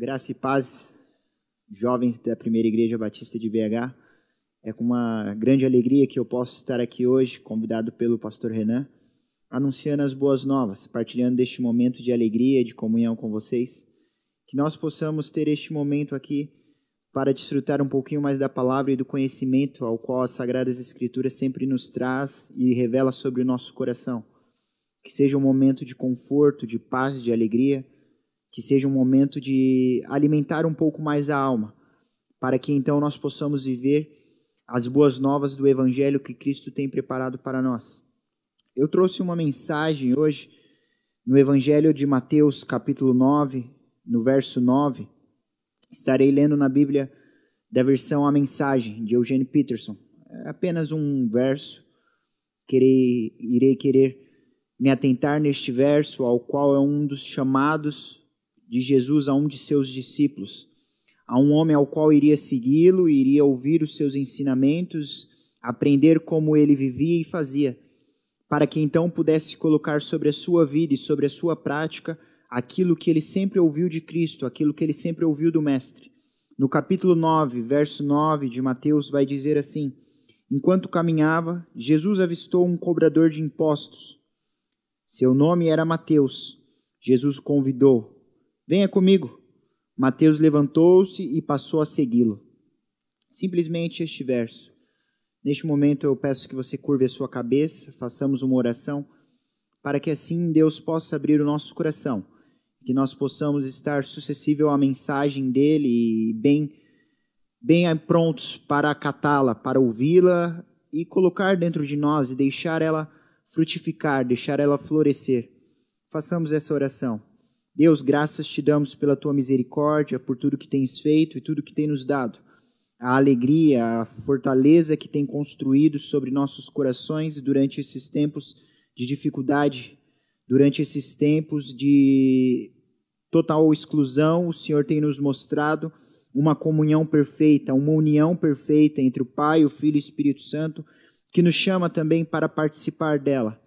Graça e paz, jovens da Primeira Igreja Batista de BH. É com uma grande alegria que eu posso estar aqui hoje, convidado pelo pastor Renan, anunciando as boas novas, partilhando deste momento de alegria, de comunhão com vocês. Que nós possamos ter este momento aqui para desfrutar um pouquinho mais da palavra e do conhecimento ao qual as Sagradas Escrituras sempre nos traz e revela sobre o nosso coração. Que seja um momento de conforto, de paz, de alegria que seja um momento de alimentar um pouco mais a alma, para que então nós possamos viver as boas novas do Evangelho que Cristo tem preparado para nós. Eu trouxe uma mensagem hoje no Evangelho de Mateus, capítulo 9, no verso 9. Estarei lendo na Bíblia da versão A Mensagem, de Eugênio Peterson. É apenas um verso. Querei, irei querer me atentar neste verso, ao qual é um dos chamados de Jesus a um de seus discípulos, a um homem ao qual iria segui-lo, iria ouvir os seus ensinamentos, aprender como ele vivia e fazia, para que então pudesse colocar sobre a sua vida e sobre a sua prática aquilo que ele sempre ouviu de Cristo, aquilo que ele sempre ouviu do Mestre. No capítulo 9, verso 9 de Mateus, vai dizer assim: Enquanto caminhava, Jesus avistou um cobrador de impostos. Seu nome era Mateus. Jesus convidou: Venha comigo. Mateus levantou-se e passou a segui-lo. Simplesmente este verso. Neste momento eu peço que você curve a sua cabeça, façamos uma oração, para que assim Deus possa abrir o nosso coração, que nós possamos estar sucessível à mensagem dele e bem, bem prontos para acatá-la, para ouvi-la e colocar dentro de nós e deixar ela frutificar, deixar ela florescer. Façamos essa oração. Deus, graças te damos pela tua misericórdia, por tudo que tens feito e tudo que tem nos dado. A alegria, a fortaleza que tem construído sobre nossos corações durante esses tempos de dificuldade, durante esses tempos de total exclusão, o Senhor tem nos mostrado uma comunhão perfeita, uma união perfeita entre o Pai, o Filho e o Espírito Santo, que nos chama também para participar dela.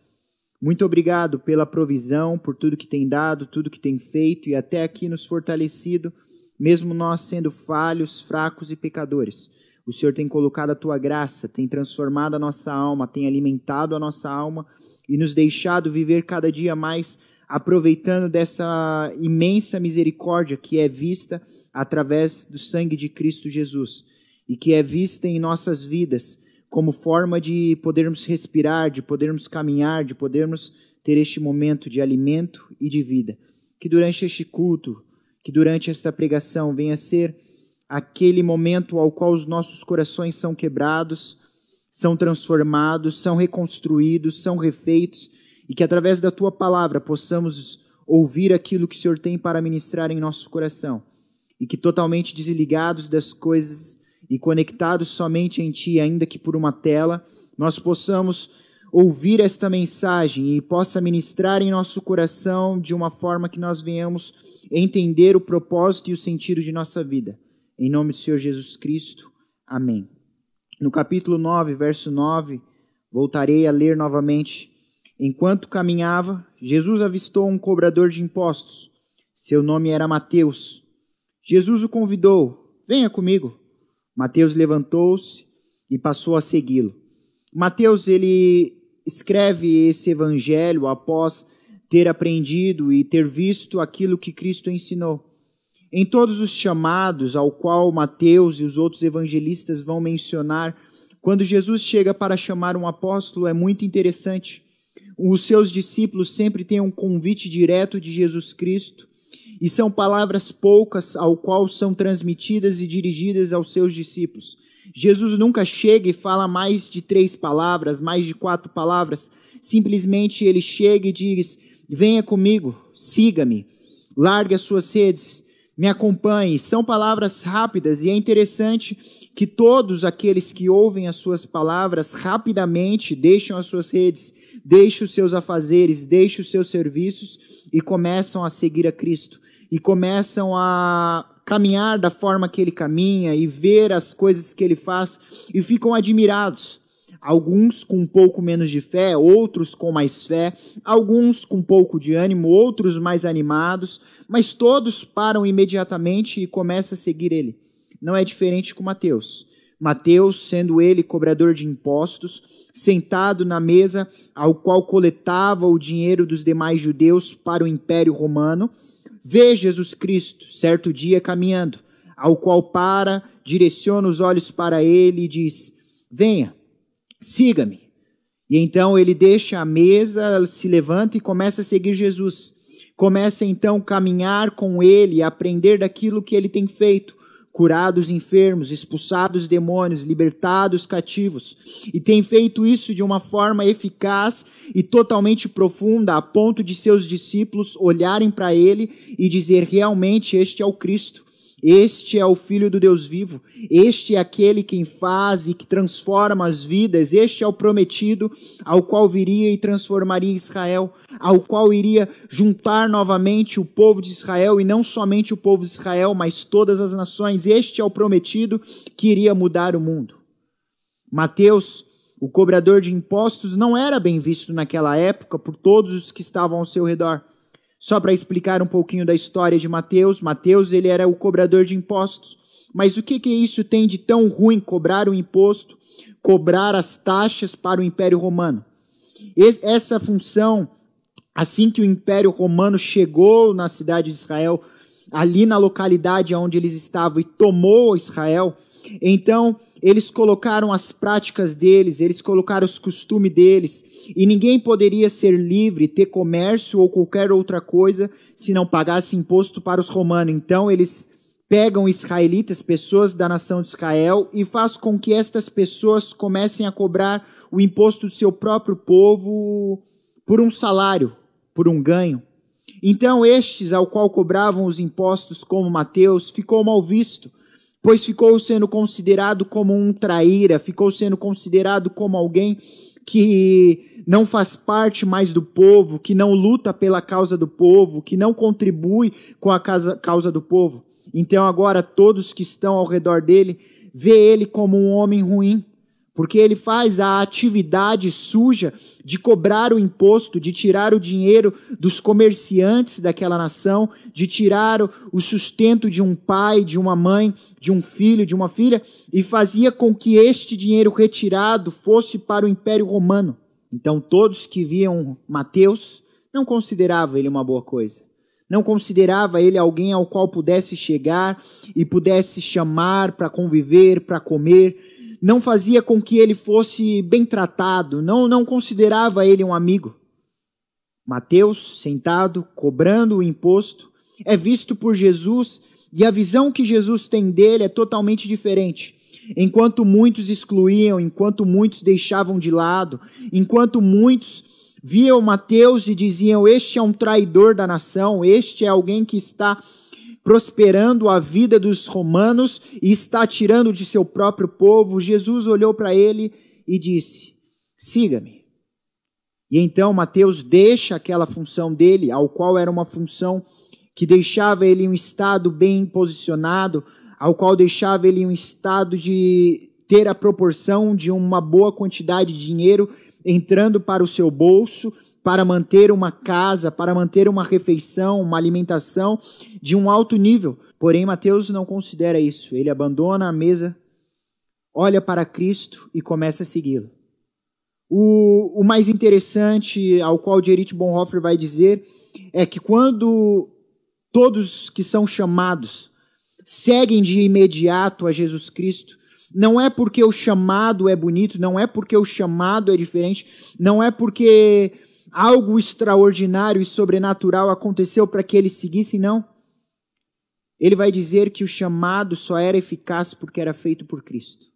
Muito obrigado pela provisão, por tudo que tem dado, tudo que tem feito e até aqui nos fortalecido, mesmo nós sendo falhos, fracos e pecadores. O Senhor tem colocado a tua graça, tem transformado a nossa alma, tem alimentado a nossa alma e nos deixado viver cada dia mais aproveitando dessa imensa misericórdia que é vista através do sangue de Cristo Jesus e que é vista em nossas vidas como forma de podermos respirar, de podermos caminhar, de podermos ter este momento de alimento e de vida. Que durante este culto, que durante esta pregação venha a ser aquele momento ao qual os nossos corações são quebrados, são transformados, são reconstruídos, são refeitos e que através da tua palavra possamos ouvir aquilo que o Senhor tem para ministrar em nosso coração e que totalmente desligados das coisas e conectados somente em Ti, ainda que por uma tela, nós possamos ouvir esta mensagem e possa ministrar em nosso coração de uma forma que nós venhamos entender o propósito e o sentido de nossa vida. Em nome do Senhor Jesus Cristo. Amém. No capítulo 9, verso 9, voltarei a ler novamente. Enquanto caminhava, Jesus avistou um cobrador de impostos. Seu nome era Mateus. Jesus o convidou: Venha comigo. Mateus levantou-se e passou a segui-lo. Mateus ele escreve esse evangelho após ter aprendido e ter visto aquilo que Cristo ensinou. Em todos os chamados ao qual Mateus e os outros evangelistas vão mencionar, quando Jesus chega para chamar um apóstolo, é muito interessante. Os seus discípulos sempre têm um convite direto de Jesus Cristo e são palavras poucas ao qual são transmitidas e dirigidas aos seus discípulos. Jesus nunca chega e fala mais de três palavras, mais de quatro palavras. Simplesmente ele chega e diz: Venha comigo, siga-me, largue as suas redes, me acompanhe. São palavras rápidas e é interessante que todos aqueles que ouvem as suas palavras rapidamente deixam as suas redes, deixam os seus afazeres, deixam os seus serviços e começam a seguir a Cristo e começam a caminhar da forma que ele caminha e ver as coisas que ele faz e ficam admirados. alguns com um pouco menos de fé, outros com mais fé, alguns com pouco de ânimo, outros mais animados, mas todos param imediatamente e começam a seguir ele. Não é diferente com Mateus. Mateus, sendo ele cobrador de impostos, sentado na mesa ao qual coletava o dinheiro dos demais judeus para o Império Romano, vê Jesus Cristo, certo dia caminhando, ao qual para, direciona os olhos para ele e diz: Venha, siga-me. E então ele deixa a mesa, se levanta e começa a seguir Jesus. Começa então a caminhar com ele, a aprender daquilo que ele tem feito curado os enfermos, expulsado os demônios, libertado os cativos. E tem feito isso de uma forma eficaz e totalmente profunda, a ponto de seus discípulos olharem para ele e dizer: realmente este é o Cristo. Este é o Filho do Deus vivo. Este é aquele quem faz e que transforma as vidas. Este é o prometido ao qual viria e transformaria Israel, ao qual iria juntar novamente o povo de Israel e não somente o povo de Israel, mas todas as nações. Este é o prometido que iria mudar o mundo. Mateus, o cobrador de impostos, não era bem visto naquela época por todos os que estavam ao seu redor. Só para explicar um pouquinho da história de Mateus, Mateus ele era o cobrador de impostos. Mas o que, que isso tem de tão ruim cobrar o imposto, cobrar as taxas para o Império Romano? Essa função, assim que o Império Romano chegou na cidade de Israel, ali na localidade onde eles estavam e tomou Israel, então eles colocaram as práticas deles, eles colocaram os costumes deles, e ninguém poderia ser livre, ter comércio ou qualquer outra coisa se não pagasse imposto para os romanos. Então eles pegam israelitas, pessoas da nação de Israel, e faz com que estas pessoas comecem a cobrar o imposto do seu próprio povo por um salário, por um ganho. Então estes, ao qual cobravam os impostos como Mateus, ficou mal visto pois ficou sendo considerado como um traíra, ficou sendo considerado como alguém que não faz parte mais do povo, que não luta pela causa do povo, que não contribui com a causa do povo. Então agora todos que estão ao redor dele vê ele como um homem ruim, porque ele faz a atividade suja de cobrar o imposto, de tirar o dinheiro dos comerciantes daquela nação, de tirar o sustento de um pai, de uma mãe, de um filho, de uma filha, e fazia com que este dinheiro retirado fosse para o Império Romano. Então todos que viam Mateus não consideravam ele uma boa coisa. Não considerava ele alguém ao qual pudesse chegar e pudesse chamar para conviver, para comer, não fazia com que ele fosse bem tratado, não, não considerava ele um amigo. Mateus, sentado, cobrando o imposto, é visto por Jesus e a visão que Jesus tem dele é totalmente diferente. Enquanto muitos excluíam, enquanto muitos deixavam de lado, enquanto muitos viam Mateus e diziam: Este é um traidor da nação, este é alguém que está prosperando a vida dos romanos e está tirando de seu próprio povo, Jesus olhou para ele e disse: Siga-me. E então Mateus deixa aquela função dele, ao qual era uma função que deixava ele em um estado bem posicionado, ao qual deixava ele em um estado de ter a proporção de uma boa quantidade de dinheiro entrando para o seu bolso, para manter uma casa, para manter uma refeição, uma alimentação de um alto nível. Porém, Mateus não considera isso. Ele abandona a mesa, olha para Cristo e começa a segui-lo. O, o, mais interessante, ao qual Dietrich Bonhoeffer vai dizer, é que quando todos que são chamados seguem de imediato a Jesus Cristo, não é porque o chamado é bonito, não é porque o chamado é diferente, não é porque algo extraordinário e sobrenatural aconteceu para que ele seguisse, não. Ele vai dizer que o chamado só era eficaz porque era feito por Cristo.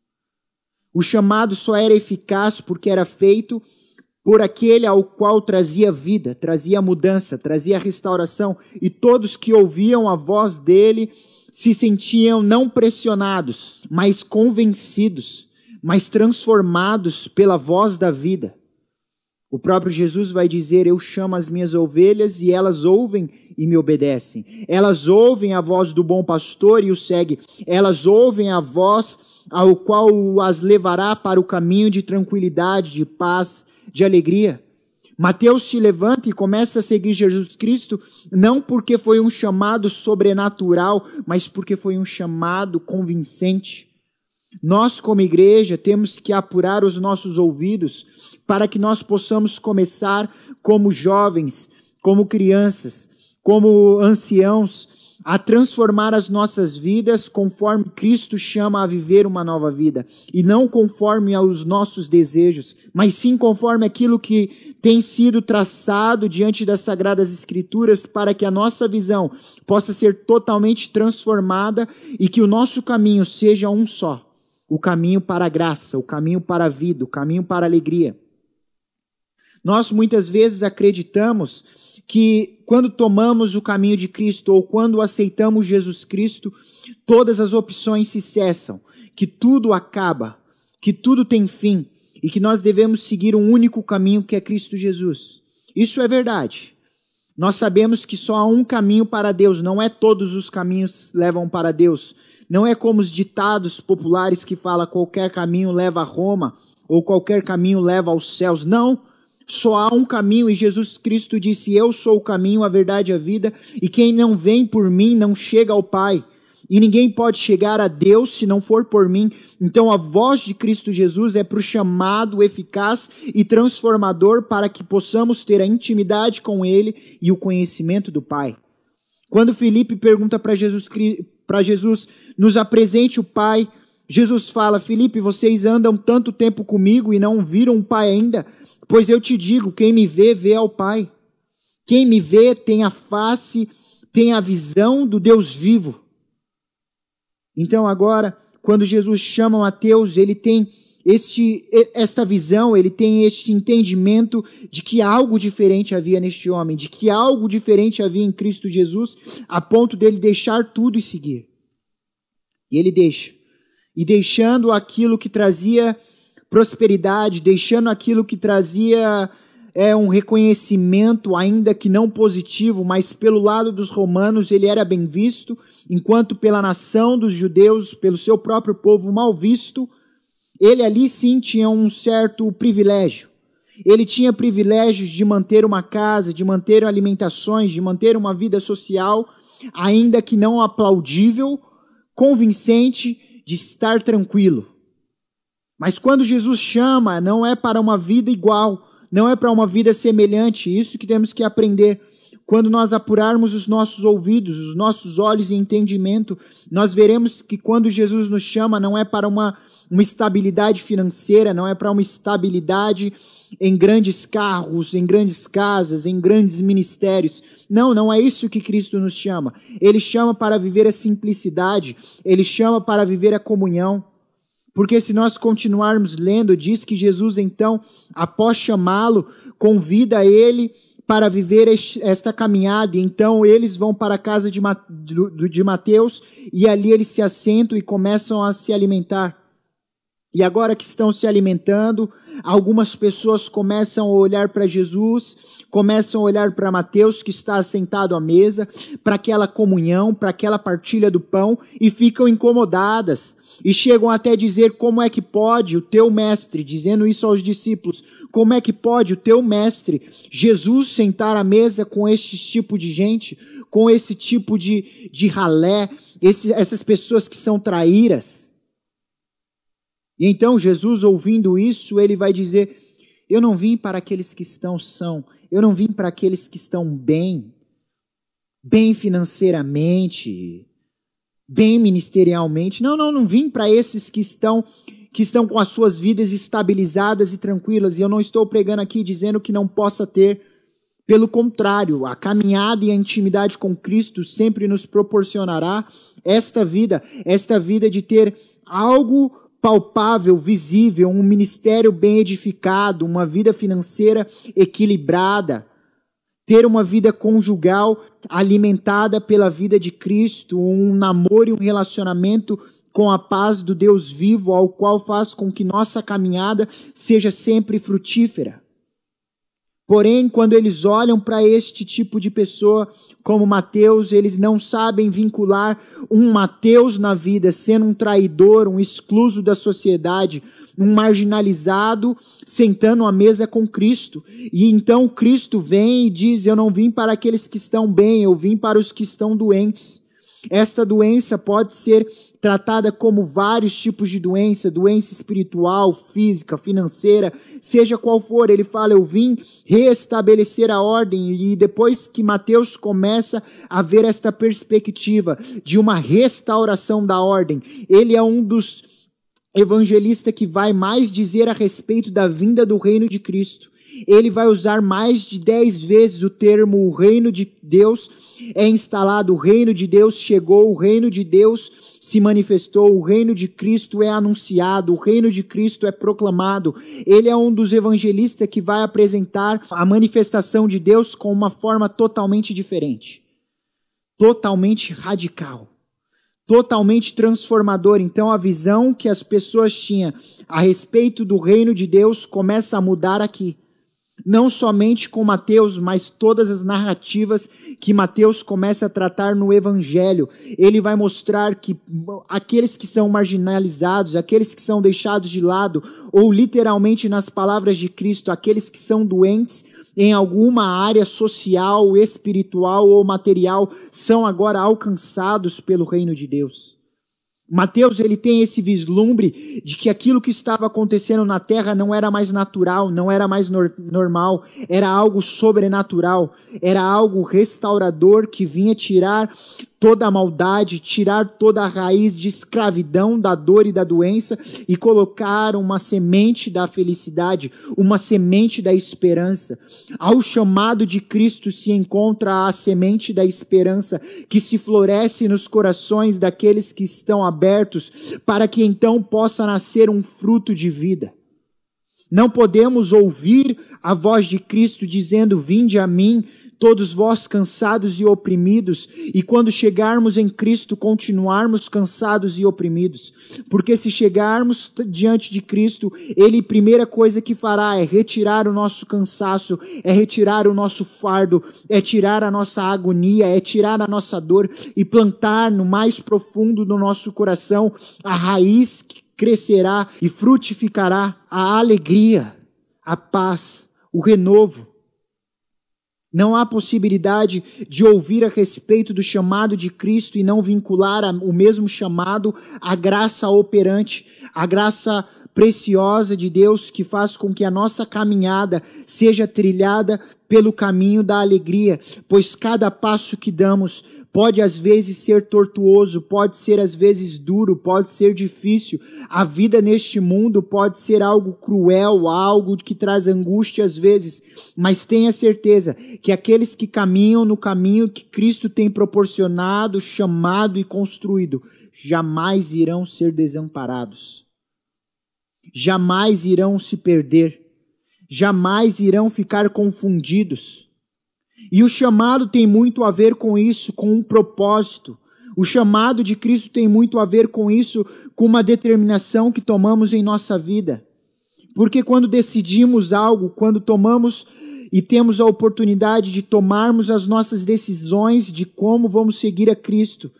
O chamado só era eficaz porque era feito por aquele ao qual trazia vida, trazia mudança, trazia restauração, e todos que ouviam a voz dele se sentiam não pressionados, mas convencidos, mas transformados pela voz da vida. O próprio Jesus vai dizer: Eu chamo as minhas ovelhas e elas ouvem e me obedecem. Elas ouvem a voz do bom pastor e o seguem. Elas ouvem a voz ao qual as levará para o caminho de tranquilidade, de paz, de alegria. Mateus se levanta e começa a seguir Jesus Cristo, não porque foi um chamado sobrenatural, mas porque foi um chamado convincente. Nós, como igreja, temos que apurar os nossos ouvidos para que nós possamos começar como jovens, como crianças, como anciãos, a transformar as nossas vidas conforme Cristo chama a viver uma nova vida, e não conforme aos nossos desejos, mas sim conforme aquilo que tem sido traçado diante das sagradas escrituras para que a nossa visão possa ser totalmente transformada e que o nosso caminho seja um só, o caminho para a graça, o caminho para a vida, o caminho para a alegria. Nós muitas vezes acreditamos que quando tomamos o caminho de Cristo ou quando aceitamos Jesus Cristo, todas as opções se cessam, que tudo acaba, que tudo tem fim e que nós devemos seguir um único caminho que é Cristo Jesus. Isso é verdade. Nós sabemos que só há um caminho para Deus, não é todos os caminhos levam para Deus. Não é como os ditados populares que fala qualquer caminho leva a Roma ou qualquer caminho leva aos céus. Não. Só há um caminho e Jesus Cristo disse: Eu sou o caminho, a verdade e a vida, e quem não vem por mim não chega ao Pai. E ninguém pode chegar a Deus se não for por mim. Então a voz de Cristo Jesus é para o chamado eficaz e transformador para que possamos ter a intimidade com Ele e o conhecimento do Pai. Quando Felipe pergunta para Jesus, para Jesus, nos apresente o Pai, Jesus fala: Felipe, vocês andam tanto tempo comigo e não viram o Pai ainda? Pois eu te digo: quem me vê, vê ao Pai. Quem me vê tem a face, tem a visão do Deus vivo. Então, agora, quando Jesus chama Mateus, ele tem este, esta visão, ele tem este entendimento de que algo diferente havia neste homem, de que algo diferente havia em Cristo Jesus, a ponto dele deixar tudo e seguir. E ele deixa. E deixando aquilo que trazia prosperidade, deixando aquilo que trazia é, um reconhecimento, ainda que não positivo, mas pelo lado dos romanos ele era bem visto, enquanto pela nação dos judeus, pelo seu próprio povo mal visto, ele ali sim tinha um certo privilégio. Ele tinha privilégios de manter uma casa, de manter alimentações, de manter uma vida social, ainda que não aplaudível, convincente, de estar tranquilo. Mas quando Jesus chama, não é para uma vida igual, não é para uma vida semelhante. Isso que temos que aprender. Quando nós apurarmos os nossos ouvidos, os nossos olhos e entendimento, nós veremos que quando Jesus nos chama, não é para uma, uma estabilidade financeira, não é para uma estabilidade em grandes carros, em grandes casas, em grandes ministérios. Não, não é isso que Cristo nos chama. Ele chama para viver a simplicidade, ele chama para viver a comunhão. Porque se nós continuarmos lendo, diz que Jesus, então, após chamá-lo, convida ele para viver esta caminhada. Então eles vão para a casa de, de Mateus e ali eles se assentam e começam a se alimentar. E agora que estão se alimentando, algumas pessoas começam a olhar para Jesus, começam a olhar para Mateus, que está sentado à mesa, para aquela comunhão, para aquela partilha do pão, e ficam incomodadas e chegam até dizer como é que pode o teu mestre, dizendo isso aos discípulos, como é que pode o teu mestre, Jesus, sentar à mesa com este tipo de gente, com esse tipo de, de ralé, esse, essas pessoas que são traíras? E então Jesus, ouvindo isso, ele vai dizer: Eu não vim para aqueles que estão são, eu não vim para aqueles que estão bem, bem financeiramente, bem ministerialmente. Não, não, não vim para esses que estão que estão com as suas vidas estabilizadas e tranquilas. E eu não estou pregando aqui dizendo que não possa ter. Pelo contrário, a caminhada e a intimidade com Cristo sempre nos proporcionará esta vida, esta vida de ter algo palpável, visível, um ministério bem edificado, uma vida financeira equilibrada, ter uma vida conjugal alimentada pela vida de Cristo, um namoro e um relacionamento com a paz do Deus vivo, ao qual faz com que nossa caminhada seja sempre frutífera. Porém, quando eles olham para este tipo de pessoa, como Mateus, eles não sabem vincular um Mateus na vida, sendo um traidor, um excluso da sociedade, um marginalizado, sentando à mesa com Cristo. E então Cristo vem e diz: Eu não vim para aqueles que estão bem, eu vim para os que estão doentes. Esta doença pode ser tratada como vários tipos de doença, doença espiritual, física, financeira, seja qual for. Ele fala: Eu vim restabelecer a ordem. E depois que Mateus começa a ver esta perspectiva de uma restauração da ordem, ele é um dos evangelistas que vai mais dizer a respeito da vinda do reino de Cristo. Ele vai usar mais de dez vezes o termo o reino de Deus é instalado, o reino de Deus chegou, o reino de Deus se manifestou, o reino de Cristo é anunciado, o reino de Cristo é proclamado. Ele é um dos evangelistas que vai apresentar a manifestação de Deus com uma forma totalmente diferente, totalmente radical, totalmente transformadora. Então a visão que as pessoas tinham a respeito do reino de Deus começa a mudar aqui não somente com Mateus, mas todas as narrativas que Mateus começa a tratar no Evangelho. Ele vai mostrar que aqueles que são marginalizados, aqueles que são deixados de lado, ou literalmente nas palavras de Cristo, aqueles que são doentes em alguma área social, espiritual ou material, são agora alcançados pelo reino de Deus. Mateus ele tem esse vislumbre de que aquilo que estava acontecendo na terra não era mais natural, não era mais nor normal, era algo sobrenatural, era algo restaurador que vinha tirar toda a maldade, tirar toda a raiz de escravidão, da dor e da doença e colocar uma semente da felicidade, uma semente da esperança. Ao chamado de Cristo se encontra a semente da esperança que se floresce nos corações daqueles que estão abertos, para que então possa nascer um fruto de vida. Não podemos ouvir a voz de Cristo dizendo: Vinde a mim, todos vós cansados e oprimidos, e quando chegarmos em Cristo, continuarmos cansados e oprimidos. Porque se chegarmos diante de Cristo, Ele, primeira coisa que fará é retirar o nosso cansaço, é retirar o nosso fardo, é tirar a nossa agonia, é tirar a nossa dor e plantar no mais profundo do nosso coração a raiz que crescerá e frutificará a alegria, a paz, o renovo não há possibilidade de ouvir a respeito do chamado de Cristo e não vincular o mesmo chamado à graça operante, à graça preciosa de Deus que faz com que a nossa caminhada seja trilhada pelo caminho da alegria, pois cada passo que damos pode às vezes ser tortuoso, pode ser às vezes duro, pode ser difícil. A vida neste mundo pode ser algo cruel, algo que traz angústia às vezes, mas tenha certeza que aqueles que caminham no caminho que Cristo tem proporcionado, chamado e construído, jamais irão ser desamparados. Jamais irão se perder. Jamais irão ficar confundidos e o chamado tem muito a ver com isso, com um propósito. O chamado de Cristo tem muito a ver com isso, com uma determinação que tomamos em nossa vida. Porque quando decidimos algo, quando tomamos e temos a oportunidade de tomarmos as nossas decisões de como vamos seguir a Cristo,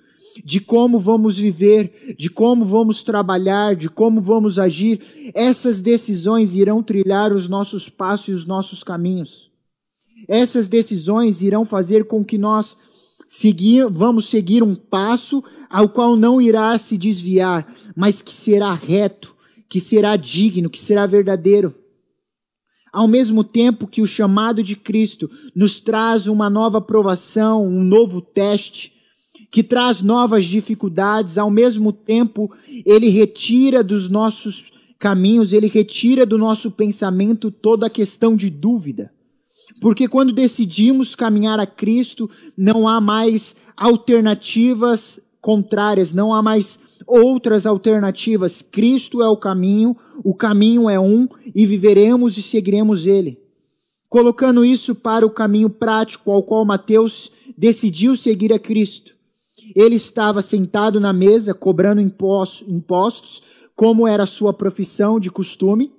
de como vamos viver, de como vamos trabalhar, de como vamos agir, essas decisões irão trilhar os nossos passos e os nossos caminhos. Essas decisões irão fazer com que nós seguir, vamos seguir um passo ao qual não irá se desviar, mas que será reto, que será digno, que será verdadeiro. Ao mesmo tempo que o chamado de Cristo nos traz uma nova provação, um novo teste, que traz novas dificuldades, ao mesmo tempo ele retira dos nossos caminhos, ele retira do nosso pensamento toda a questão de dúvida. Porque quando decidimos caminhar a Cristo, não há mais alternativas contrárias, não há mais outras alternativas. Cristo é o caminho, o caminho é um e viveremos e seguiremos ele. Colocando isso para o caminho prático ao qual Mateus decidiu seguir a Cristo. Ele estava sentado na mesa, cobrando impostos, como era sua profissão de costume.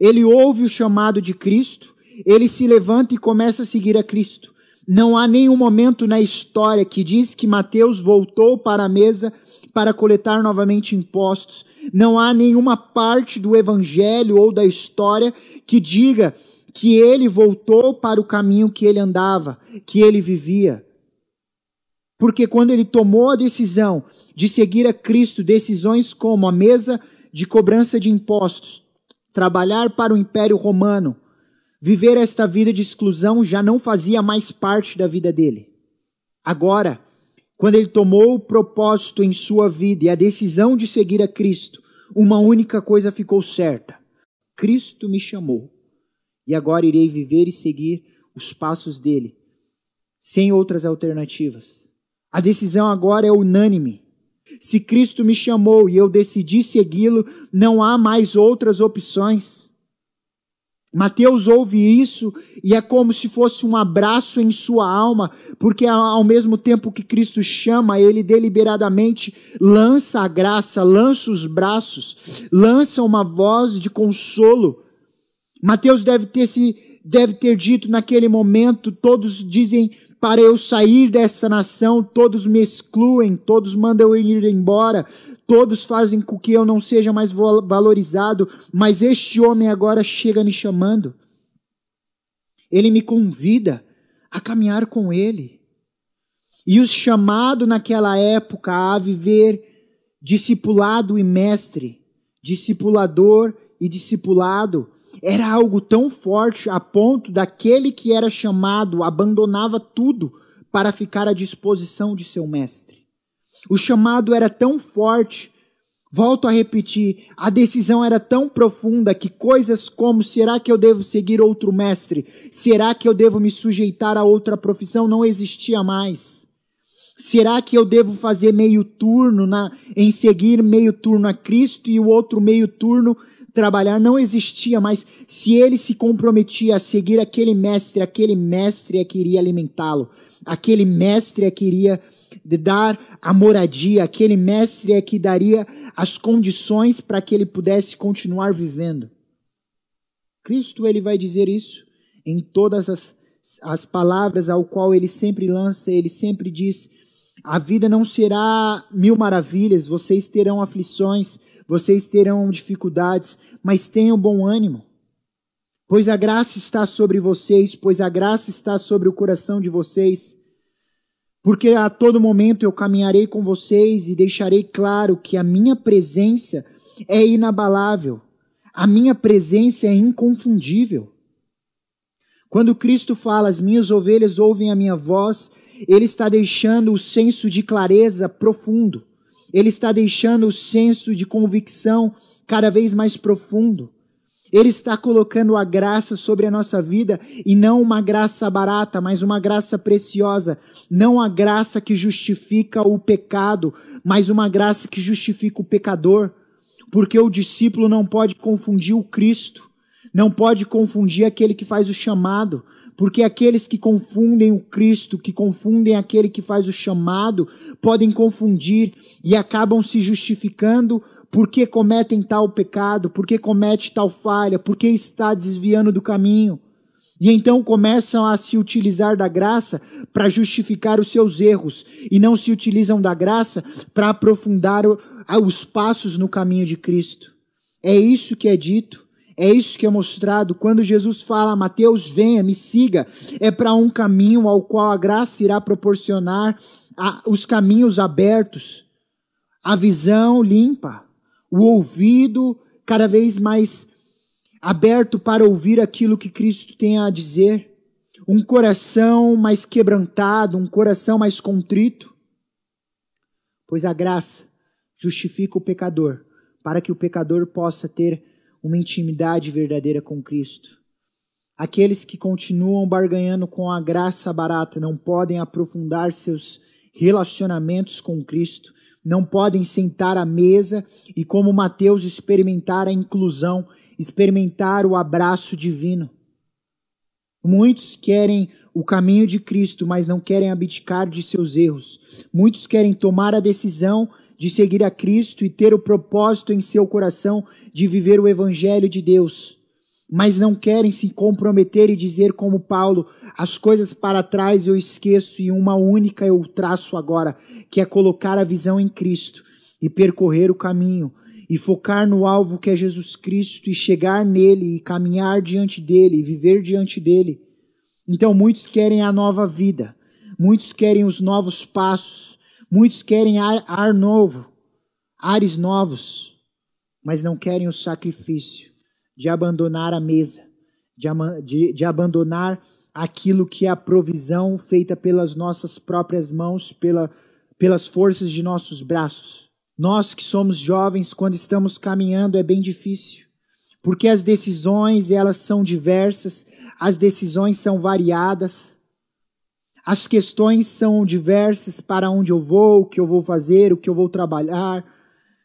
Ele ouve o chamado de Cristo ele se levanta e começa a seguir a Cristo. Não há nenhum momento na história que diz que Mateus voltou para a mesa para coletar novamente impostos. Não há nenhuma parte do evangelho ou da história que diga que ele voltou para o caminho que ele andava, que ele vivia. Porque quando ele tomou a decisão de seguir a Cristo, decisões como a mesa de cobrança de impostos, trabalhar para o Império Romano, viver esta vida de exclusão já não fazia mais parte da vida dele. Agora, quando ele tomou o propósito em sua vida e a decisão de seguir a Cristo, uma única coisa ficou certa: Cristo me chamou e agora irei viver e seguir os passos dele, sem outras alternativas. A decisão agora é unânime. Se Cristo me chamou e eu decidi segui-lo, não há mais outras opções. Mateus ouve isso e é como se fosse um abraço em sua alma, porque ao mesmo tempo que Cristo chama, ele deliberadamente lança a graça, lança os braços, lança uma voz de consolo. Mateus deve ter se deve ter dito naquele momento, todos dizem para eu sair dessa nação, todos me excluem, todos mandam eu ir embora, todos fazem com que eu não seja mais valorizado, mas este homem agora chega me chamando. Ele me convida a caminhar com ele. E o chamado naquela época a viver discipulado e mestre, discipulador e discipulado, era algo tão forte a ponto daquele que era chamado abandonava tudo para ficar à disposição de seu mestre. O chamado era tão forte, volto a repetir, a decisão era tão profunda que coisas como será que eu devo seguir outro mestre? Será que eu devo me sujeitar a outra profissão não existia mais. Será que eu devo fazer meio turno na, em seguir meio turno a Cristo e o outro meio turno trabalhar não existia mais. Se ele se comprometia a seguir aquele mestre, aquele mestre é que iria alimentá-lo, aquele mestre é que iria dar a moradia, aquele mestre é que daria as condições para que ele pudesse continuar vivendo. Cristo ele vai dizer isso em todas as, as palavras ao qual ele sempre lança, ele sempre diz: a vida não será mil maravilhas, vocês terão aflições, vocês terão dificuldades, mas tenham bom ânimo. Pois a graça está sobre vocês, pois a graça está sobre o coração de vocês. Porque a todo momento eu caminharei com vocês e deixarei claro que a minha presença é inabalável, a minha presença é inconfundível. Quando Cristo fala, as minhas ovelhas ouvem a minha voz, ele está deixando o senso de clareza profundo ele está deixando o senso de convicção cada vez mais profundo. Ele está colocando a graça sobre a nossa vida e não uma graça barata, mas uma graça preciosa. Não a graça que justifica o pecado, mas uma graça que justifica o pecador. Porque o discípulo não pode confundir o Cristo, não pode confundir aquele que faz o chamado, porque aqueles que confundem o Cristo, que confundem aquele que faz o chamado, podem confundir e acabam se justificando porque cometem tal pecado, porque comete tal falha, porque está desviando do caminho. E então começam a se utilizar da graça para justificar os seus erros, e não se utilizam da graça para aprofundar os passos no caminho de Cristo. É isso que é dito. É isso que é mostrado quando Jesus fala, Mateus, venha, me siga. É para um caminho ao qual a graça irá proporcionar a, os caminhos abertos, a visão limpa, o ouvido cada vez mais aberto para ouvir aquilo que Cristo tem a dizer, um coração mais quebrantado, um coração mais contrito. Pois a graça justifica o pecador, para que o pecador possa ter uma intimidade verdadeira com Cristo. Aqueles que continuam barganhando com a graça barata não podem aprofundar seus relacionamentos com Cristo, não podem sentar à mesa e, como Mateus, experimentar a inclusão, experimentar o abraço divino. Muitos querem o caminho de Cristo, mas não querem abdicar de seus erros. Muitos querem tomar a decisão de seguir a Cristo e ter o propósito em seu coração de viver o Evangelho de Deus, mas não querem se comprometer e dizer, como Paulo, as coisas para trás eu esqueço e uma única eu traço agora, que é colocar a visão em Cristo e percorrer o caminho e focar no alvo que é Jesus Cristo e chegar nele e caminhar diante dele e viver diante dele. Então muitos querem a nova vida, muitos querem os novos passos, muitos querem ar, ar novo, ares novos, mas não querem o sacrifício de abandonar a mesa, de, de, de abandonar aquilo que é a provisão feita pelas nossas próprias mãos, pela, pelas forças de nossos braços. Nós que somos jovens, quando estamos caminhando, é bem difícil, porque as decisões elas são diversas, as decisões são variadas, as questões são diversas para onde eu vou, o que eu vou fazer, o que eu vou trabalhar,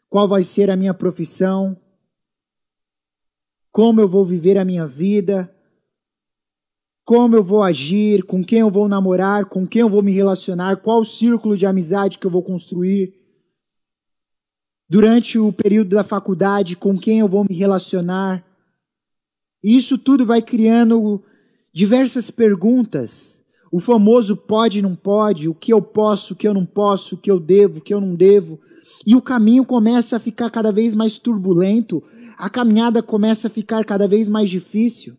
qual vai ser a minha profissão como eu vou viver a minha vida, como eu vou agir, com quem eu vou namorar, com quem eu vou me relacionar, qual o círculo de amizade que eu vou construir. Durante o período da faculdade, com quem eu vou me relacionar. Isso tudo vai criando diversas perguntas. O famoso pode, não pode, o que eu posso, o que eu não posso, o que eu devo, o que eu não devo. E o caminho começa a ficar cada vez mais turbulento, a caminhada começa a ficar cada vez mais difícil.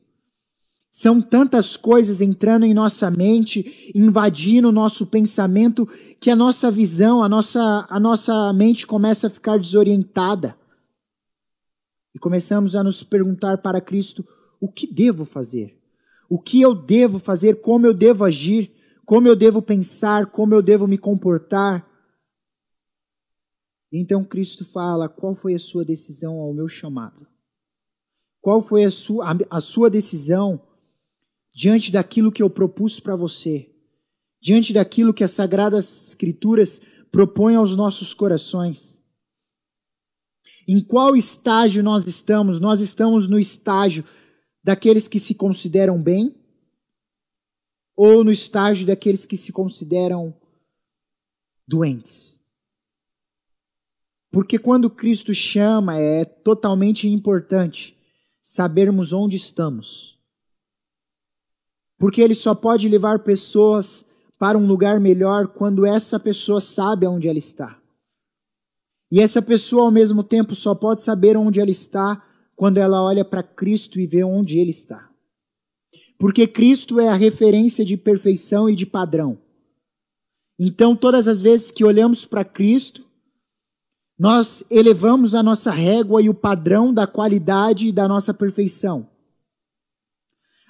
São tantas coisas entrando em nossa mente, invadindo o nosso pensamento, que a nossa visão, a nossa, a nossa mente começa a ficar desorientada. E começamos a nos perguntar para Cristo: o que devo fazer? O que eu devo fazer? Como eu devo agir? Como eu devo pensar? Como eu devo me comportar? Então Cristo fala: qual foi a sua decisão ao meu chamado? Qual foi a sua, a sua decisão diante daquilo que eu propus para você? Diante daquilo que as Sagradas Escrituras propõem aos nossos corações? Em qual estágio nós estamos? Nós estamos no estágio daqueles que se consideram bem? Ou no estágio daqueles que se consideram doentes? Porque quando Cristo chama, é totalmente importante sabermos onde estamos. Porque Ele só pode levar pessoas para um lugar melhor quando essa pessoa sabe onde ela está. E essa pessoa, ao mesmo tempo, só pode saber onde ela está quando ela olha para Cristo e vê onde Ele está. Porque Cristo é a referência de perfeição e de padrão. Então, todas as vezes que olhamos para Cristo, nós elevamos a nossa régua e o padrão da qualidade da nossa perfeição.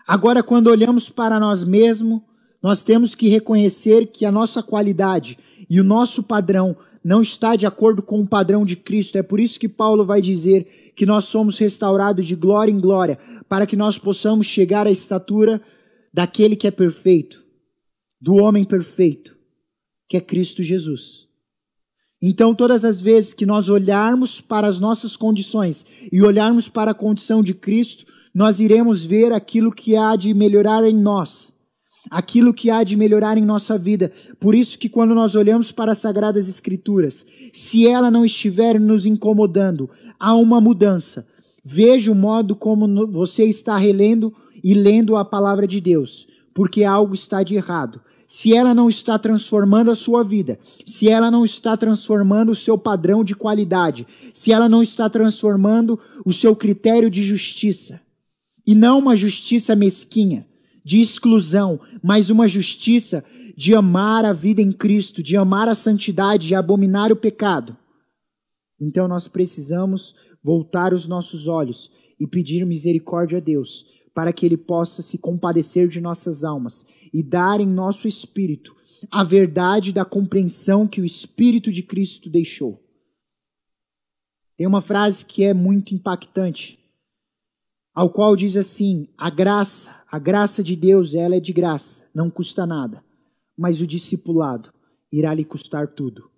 Agora, quando olhamos para nós mesmos, nós temos que reconhecer que a nossa qualidade e o nosso padrão não está de acordo com o padrão de Cristo. É por isso que Paulo vai dizer que nós somos restaurados de glória em glória, para que nós possamos chegar à estatura daquele que é perfeito, do homem perfeito, que é Cristo Jesus. Então, todas as vezes que nós olharmos para as nossas condições e olharmos para a condição de Cristo, nós iremos ver aquilo que há de melhorar em nós, aquilo que há de melhorar em nossa vida. Por isso que quando nós olhamos para as sagradas escrituras, se ela não estiver nos incomodando, há uma mudança. Veja o modo como você está relendo e lendo a palavra de Deus, porque algo está de errado se ela não está transformando a sua vida, se ela não está transformando o seu padrão de qualidade, se ela não está transformando o seu critério de justiça, e não uma justiça mesquinha, de exclusão, mas uma justiça de amar a vida em Cristo, de amar a santidade, de abominar o pecado. Então nós precisamos voltar os nossos olhos e pedir misericórdia a Deus para que Ele possa se compadecer de nossas almas e dar em nosso espírito a verdade da compreensão que o Espírito de Cristo deixou. Tem uma frase que é muito impactante, ao qual diz assim: a graça, a graça de Deus, ela é de graça, não custa nada, mas o discipulado irá lhe custar tudo.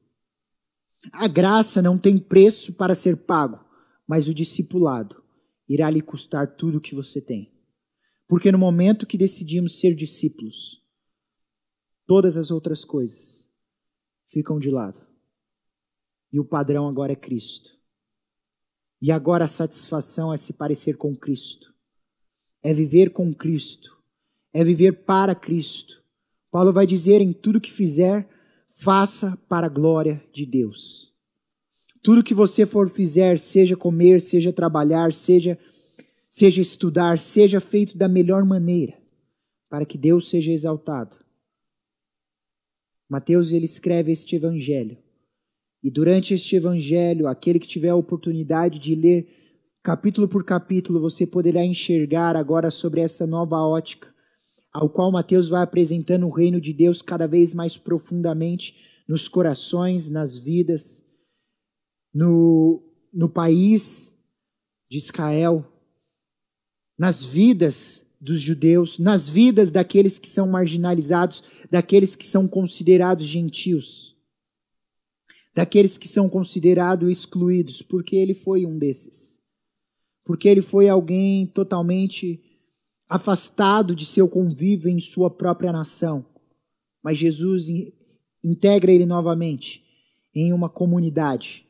A graça não tem preço para ser pago, mas o discipulado irá lhe custar tudo o que você tem. Porque no momento que decidimos ser discípulos, todas as outras coisas ficam de lado. E o padrão agora é Cristo. E agora a satisfação é se parecer com Cristo. é viver com Cristo, é viver para Cristo. Paulo vai dizer: em tudo que fizer, faça para a glória de Deus. Tudo que você for fizer, seja comer, seja trabalhar, seja, seja estudar, seja feito da melhor maneira, para que Deus seja exaltado. Mateus ele escreve este evangelho. E durante este evangelho, aquele que tiver a oportunidade de ler capítulo por capítulo, você poderá enxergar agora sobre essa nova ótica, ao qual Mateus vai apresentando o reino de Deus cada vez mais profundamente nos corações, nas vidas no, no país de Israel, nas vidas dos judeus, nas vidas daqueles que são marginalizados, daqueles que são considerados gentios, daqueles que são considerados excluídos, porque ele foi um desses. Porque ele foi alguém totalmente afastado de seu convívio em sua própria nação. Mas Jesus integra ele novamente em uma comunidade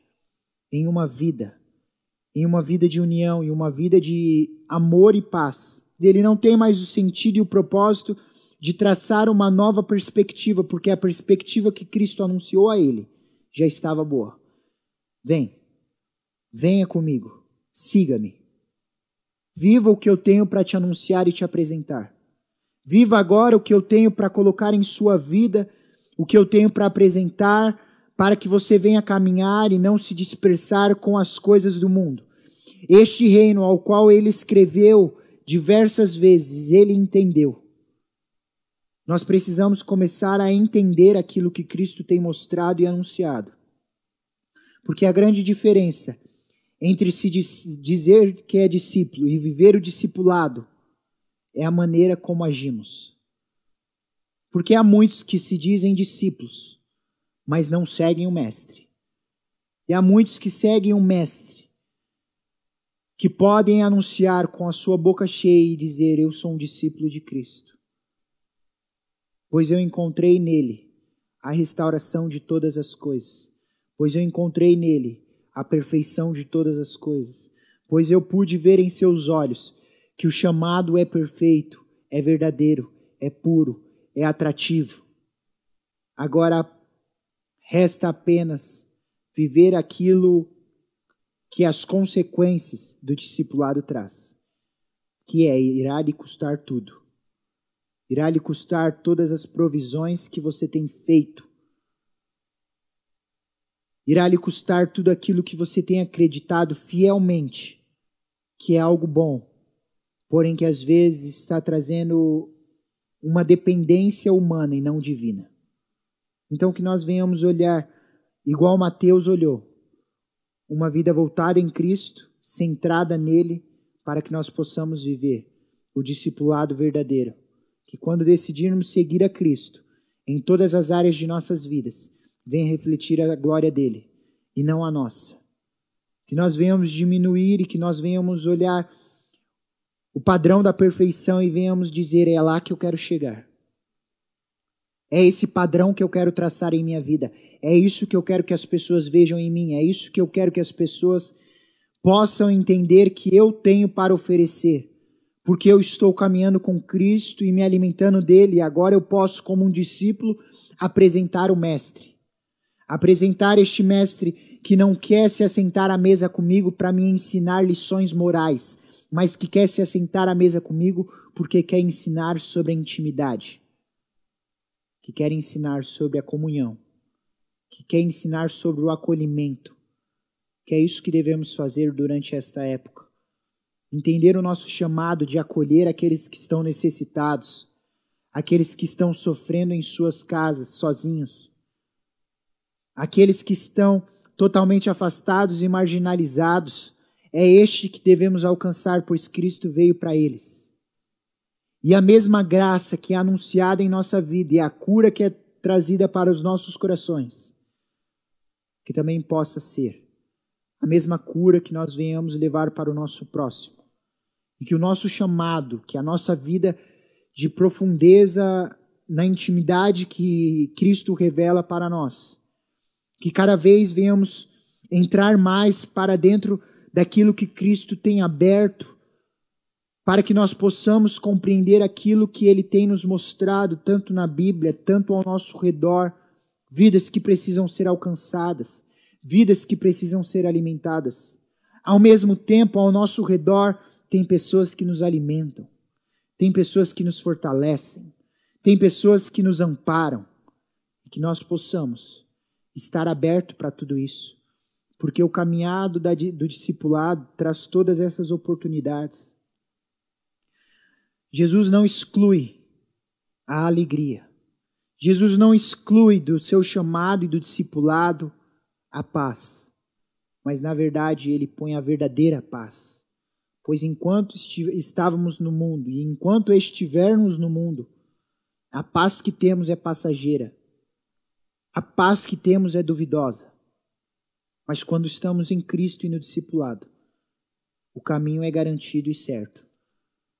em uma vida, em uma vida de união, em uma vida de amor e paz. Ele não tem mais o sentido e o propósito de traçar uma nova perspectiva, porque a perspectiva que Cristo anunciou a ele já estava boa. Vem, venha comigo, siga-me. Viva o que eu tenho para te anunciar e te apresentar. Viva agora o que eu tenho para colocar em sua vida, o que eu tenho para apresentar para que você venha caminhar e não se dispersar com as coisas do mundo. Este reino ao qual ele escreveu diversas vezes, ele entendeu. Nós precisamos começar a entender aquilo que Cristo tem mostrado e anunciado. Porque a grande diferença entre se dizer que é discípulo e viver o discipulado é a maneira como agimos. Porque há muitos que se dizem discípulos, mas não seguem o Mestre. E há muitos que seguem o Mestre, que podem anunciar com a sua boca cheia e dizer: Eu sou um discípulo de Cristo. Pois eu encontrei nele a restauração de todas as coisas. Pois eu encontrei nele a perfeição de todas as coisas. Pois eu pude ver em seus olhos que o chamado é perfeito, é verdadeiro, é puro, é atrativo. Agora Resta apenas viver aquilo que as consequências do discipulado traz, que é irá lhe custar tudo. Irá lhe custar todas as provisões que você tem feito. Irá lhe custar tudo aquilo que você tem acreditado fielmente que é algo bom, porém que às vezes está trazendo uma dependência humana e não divina. Então, que nós venhamos olhar igual Mateus olhou, uma vida voltada em Cristo, centrada nele, para que nós possamos viver o discipulado verdadeiro. Que quando decidirmos seguir a Cristo em todas as áreas de nossas vidas, venha refletir a glória dele e não a nossa. Que nós venhamos diminuir e que nós venhamos olhar o padrão da perfeição e venhamos dizer: é lá que eu quero chegar. É esse padrão que eu quero traçar em minha vida. É isso que eu quero que as pessoas vejam em mim. É isso que eu quero que as pessoas possam entender que eu tenho para oferecer. Porque eu estou caminhando com Cristo e me alimentando dele, e agora eu posso, como um discípulo, apresentar o Mestre. Apresentar este Mestre que não quer se assentar à mesa comigo para me ensinar lições morais, mas que quer se assentar à mesa comigo porque quer ensinar sobre a intimidade que quer ensinar sobre a comunhão, que quer ensinar sobre o acolhimento, que é isso que devemos fazer durante esta época. Entender o nosso chamado de acolher aqueles que estão necessitados, aqueles que estão sofrendo em suas casas, sozinhos, aqueles que estão totalmente afastados e marginalizados. É este que devemos alcançar, pois Cristo veio para eles. E a mesma graça que é anunciada em nossa vida e a cura que é trazida para os nossos corações, que também possa ser a mesma cura que nós venhamos levar para o nosso próximo. E que o nosso chamado, que a nossa vida de profundeza na intimidade que Cristo revela para nós, que cada vez venhamos entrar mais para dentro daquilo que Cristo tem aberto para que nós possamos compreender aquilo que Ele tem nos mostrado, tanto na Bíblia, tanto ao nosso redor, vidas que precisam ser alcançadas, vidas que precisam ser alimentadas. Ao mesmo tempo, ao nosso redor, tem pessoas que nos alimentam, tem pessoas que nos fortalecem, tem pessoas que nos amparam, que nós possamos estar aberto para tudo isso, porque o caminhado do discipulado traz todas essas oportunidades. Jesus não exclui a alegria. Jesus não exclui do seu chamado e do discipulado a paz. Mas, na verdade, ele põe a verdadeira paz. Pois enquanto estávamos no mundo e enquanto estivermos no mundo, a paz que temos é passageira. A paz que temos é duvidosa. Mas quando estamos em Cristo e no discipulado, o caminho é garantido e certo.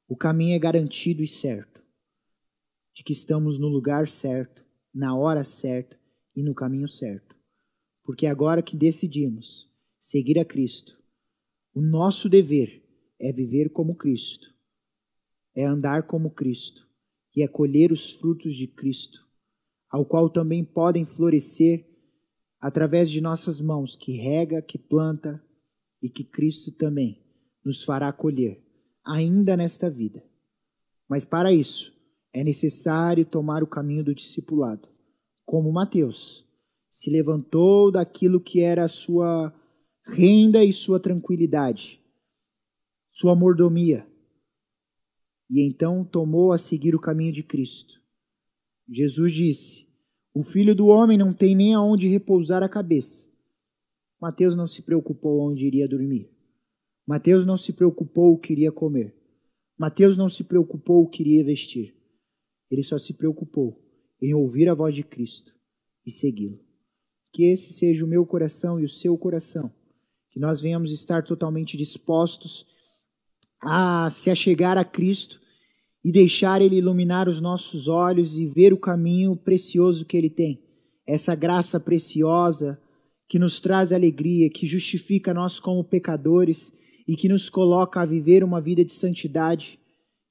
O caminho é garantido e certo, de que estamos no lugar certo, na hora certa e no caminho certo. Porque agora que decidimos seguir a Cristo, o nosso dever é viver como Cristo, é andar como Cristo e é colher os frutos de Cristo, ao qual também podem florescer através de nossas mãos, que rega, que planta e que Cristo também nos fará colher ainda nesta vida. Mas para isso, é necessário tomar o caminho do discipulado, como Mateus se levantou daquilo que era sua renda e sua tranquilidade, sua mordomia, e então tomou a seguir o caminho de Cristo. Jesus disse: O filho do homem não tem nem aonde repousar a cabeça. Mateus não se preocupou onde iria dormir. Mateus não se preocupou o que iria comer. Mateus não se preocupou o que iria vestir. Ele só se preocupou em ouvir a voz de Cristo e segui-lo. Que esse seja o meu coração e o seu coração. Que nós venhamos estar totalmente dispostos a se achegar a Cristo e deixar Ele iluminar os nossos olhos e ver o caminho precioso que Ele tem. Essa graça preciosa que nos traz alegria, que justifica nós como pecadores e que nos coloca a viver uma vida de santidade,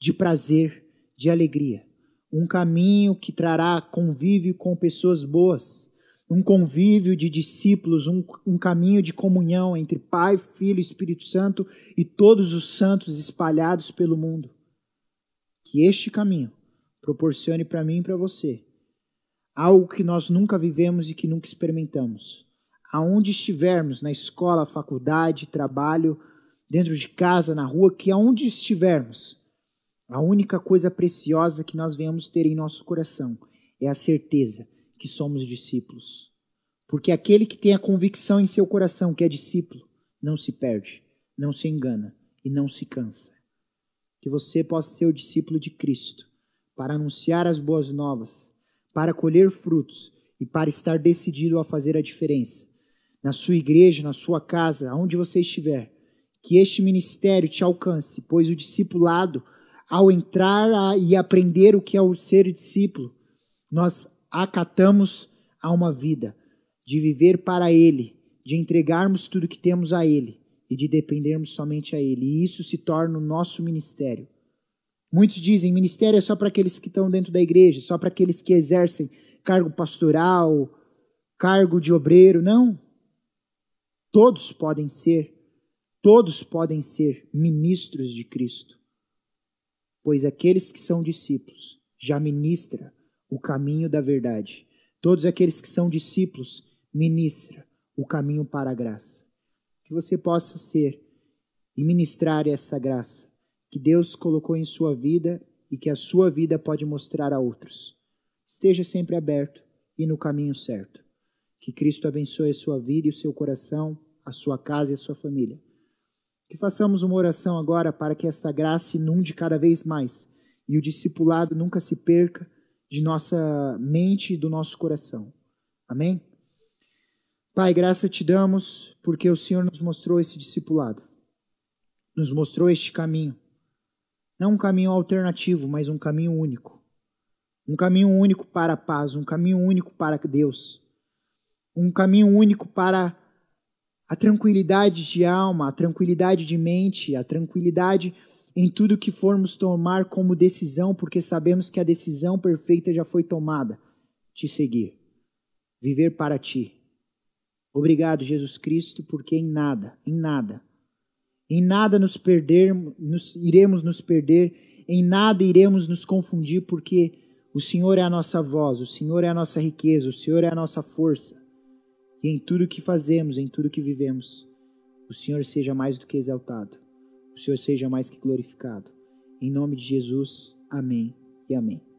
de prazer, de alegria. Um caminho que trará convívio com pessoas boas, um convívio de discípulos, um, um caminho de comunhão entre Pai, Filho Espírito Santo e todos os santos espalhados pelo mundo. Que este caminho proporcione para mim e para você algo que nós nunca vivemos e que nunca experimentamos. Aonde estivermos, na escola, faculdade, trabalho, dentro de casa, na rua, que aonde estivermos, a única coisa preciosa que nós venhamos ter em nosso coração é a certeza que somos discípulos. Porque aquele que tem a convicção em seu coração que é discípulo, não se perde, não se engana e não se cansa. Que você possa ser o discípulo de Cristo, para anunciar as boas novas, para colher frutos e para estar decidido a fazer a diferença. Na sua igreja, na sua casa, aonde você estiver, que este ministério te alcance, pois o discipulado, ao entrar e aprender o que é o ser discípulo, nós acatamos a uma vida de viver para Ele, de entregarmos tudo que temos a Ele e de dependermos somente a Ele. E isso se torna o nosso ministério. Muitos dizem ministério é só para aqueles que estão dentro da igreja, só para aqueles que exercem cargo pastoral, cargo de obreiro. Não. Todos podem ser Todos podem ser ministros de Cristo, pois aqueles que são discípulos já ministra o caminho da verdade. Todos aqueles que são discípulos ministra o caminho para a graça. Que você possa ser e ministrar essa graça que Deus colocou em sua vida e que a sua vida pode mostrar a outros. Esteja sempre aberto e no caminho certo. Que Cristo abençoe a sua vida e o seu coração, a sua casa e a sua família. Que façamos uma oração agora para que esta graça inunde cada vez mais e o discipulado nunca se perca de nossa mente e do nosso coração. Amém? Pai, graça te damos porque o Senhor nos mostrou esse discipulado, nos mostrou este caminho. Não um caminho alternativo, mas um caminho único. Um caminho único para a paz, um caminho único para Deus. Um caminho único para a tranquilidade de alma, a tranquilidade de mente, a tranquilidade em tudo que formos tomar como decisão, porque sabemos que a decisão perfeita já foi tomada, te seguir, viver para ti. Obrigado, Jesus Cristo, porque em nada, em nada, em nada nos perder, nos, iremos nos perder, em nada iremos nos confundir, porque o Senhor é a nossa voz, o Senhor é a nossa riqueza, o Senhor é a nossa força. E em tudo que fazemos, em tudo que vivemos, o Senhor seja mais do que exaltado, o Senhor seja mais que glorificado. Em nome de Jesus, amém e amém.